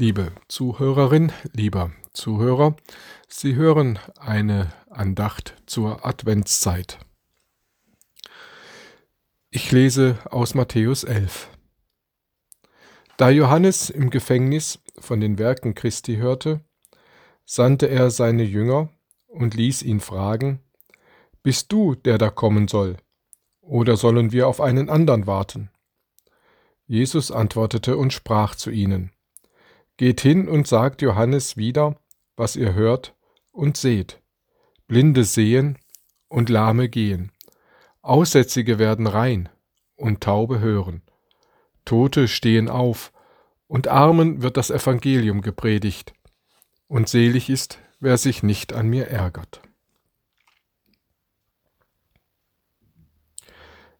Liebe Zuhörerin, lieber Zuhörer, Sie hören eine Andacht zur Adventszeit. Ich lese aus Matthäus 11. Da Johannes im Gefängnis von den Werken Christi hörte, sandte er seine Jünger und ließ ihn fragen, Bist du, der da kommen soll, oder sollen wir auf einen anderen warten? Jesus antwortete und sprach zu ihnen, Geht hin und sagt Johannes wieder, was ihr hört und seht. Blinde sehen und Lahme gehen. Aussätzige werden rein und Taube hören. Tote stehen auf und Armen wird das Evangelium gepredigt. Und selig ist, wer sich nicht an mir ärgert.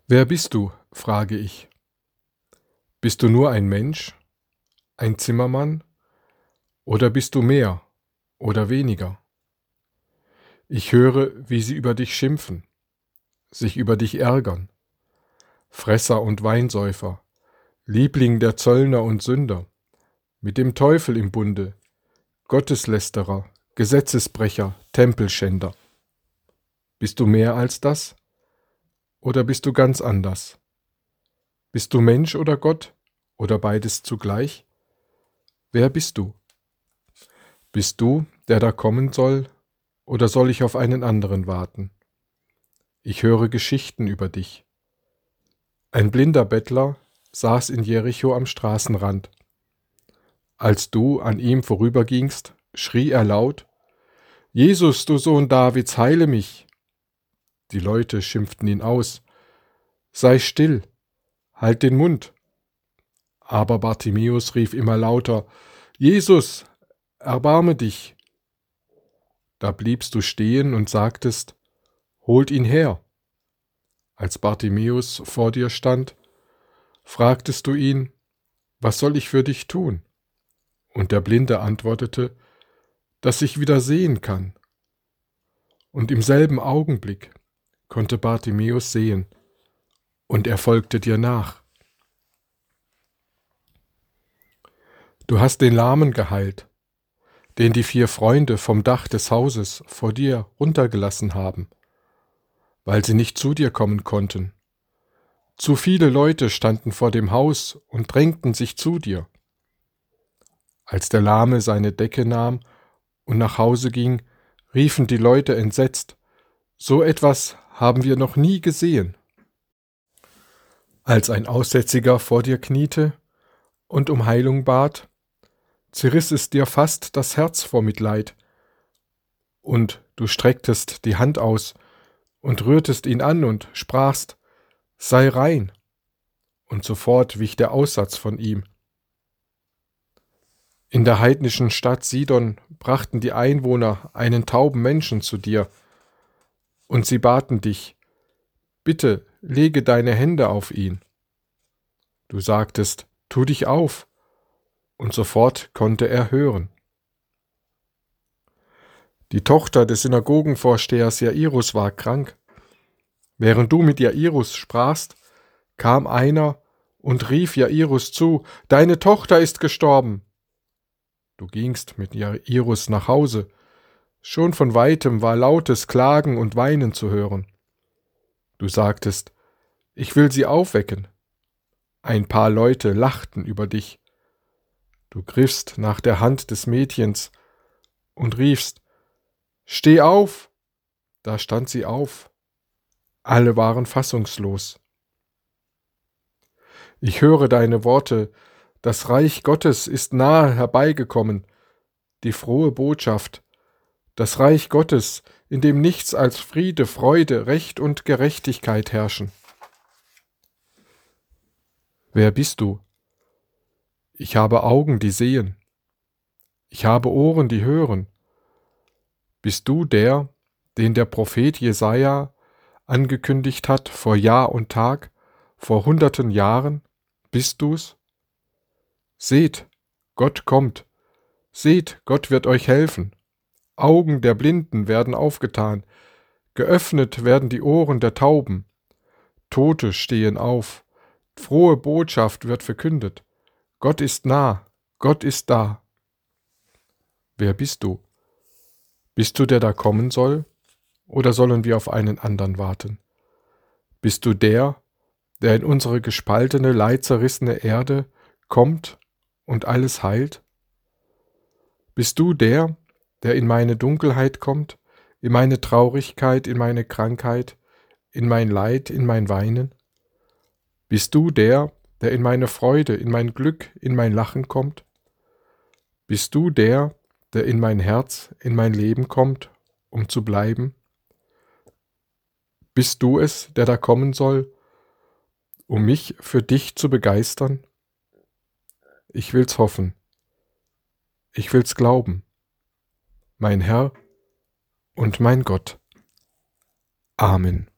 Wer bist du? frage ich. Bist du nur ein Mensch, ein Zimmermann oder bist du mehr oder weniger? Ich höre, wie sie über dich schimpfen, sich über dich ärgern. Fresser und Weinsäufer, Liebling der Zöllner und Sünder, mit dem Teufel im Bunde, Gotteslästerer, Gesetzesbrecher, Tempelschänder. Bist du mehr als das? Oder bist du ganz anders? Bist du Mensch oder Gott? Oder beides zugleich? Wer bist du? Bist du, der da kommen soll, oder soll ich auf einen anderen warten? Ich höre Geschichten über dich. Ein blinder Bettler saß in Jericho am Straßenrand. Als du an ihm vorübergingst, schrie er laut, Jesus, du Sohn Davids, heile mich. Die Leute schimpften ihn aus. Sei still, halt den Mund. Aber Bartimäus rief immer lauter, Jesus, erbarme dich. Da bliebst du stehen und sagtest, Holt ihn her. Als Bartimäus vor dir stand, fragtest du ihn, Was soll ich für dich tun? Und der Blinde antwortete, Dass ich wieder sehen kann. Und im selben Augenblick konnte Bartimäus sehen, und er folgte dir nach. Du hast den Lahmen geheilt, den die vier Freunde vom Dach des Hauses vor dir runtergelassen haben, weil sie nicht zu dir kommen konnten. Zu viele Leute standen vor dem Haus und drängten sich zu dir. Als der Lahme seine Decke nahm und nach Hause ging, riefen die Leute entsetzt, so etwas haben wir noch nie gesehen. Als ein Aussätziger vor dir kniete und um Heilung bat, zerriss es dir fast das Herz vor Mitleid, und du strecktest die Hand aus und rührtest ihn an und sprachst, sei rein, und sofort wich der Aussatz von ihm. In der heidnischen Stadt Sidon brachten die Einwohner einen tauben Menschen zu dir, und sie baten dich, bitte lege deine Hände auf ihn. Du sagtest, tu dich auf, und sofort konnte er hören. Die Tochter des Synagogenvorstehers Jairus war krank. Während du mit Jairus sprachst, kam einer und rief Jairus zu, Deine Tochter ist gestorben. Du gingst mit Jairus nach Hause. Schon von weitem war lautes Klagen und Weinen zu hören. Du sagtest, Ich will sie aufwecken. Ein paar Leute lachten über dich. Du griffst nach der Hand des Mädchens und riefst, Steh auf! Da stand sie auf. Alle waren fassungslos. Ich höre deine Worte, das Reich Gottes ist nahe herbeigekommen, die frohe Botschaft, das Reich Gottes, in dem nichts als Friede, Freude, Recht und Gerechtigkeit herrschen. Wer bist du? Ich habe Augen, die sehen. Ich habe Ohren, die hören. Bist du der, den der Prophet Jesaja angekündigt hat vor Jahr und Tag, vor hunderten Jahren? Bist du's? Seht, Gott kommt. Seht, Gott wird euch helfen. Augen der Blinden werden aufgetan. Geöffnet werden die Ohren der Tauben. Tote stehen auf. Frohe Botschaft wird verkündet. Gott ist nah, Gott ist da. wer bist du? Bist du der da kommen soll, oder sollen wir auf einen anderen warten? Bist du der, der in unsere gespaltene, leidzerrissene Erde kommt und alles heilt? Bist du der, der in meine Dunkelheit kommt, in meine Traurigkeit, in meine Krankheit, in mein Leid, in mein Weinen? Bist du der, der in meine Freude, in mein Glück, in mein Lachen kommt? Bist du der, der in mein Herz, in mein Leben kommt, um zu bleiben? Bist du es, der da kommen soll, um mich für dich zu begeistern? Ich will's hoffen. Ich will's glauben. Mein Herr und mein Gott. Amen.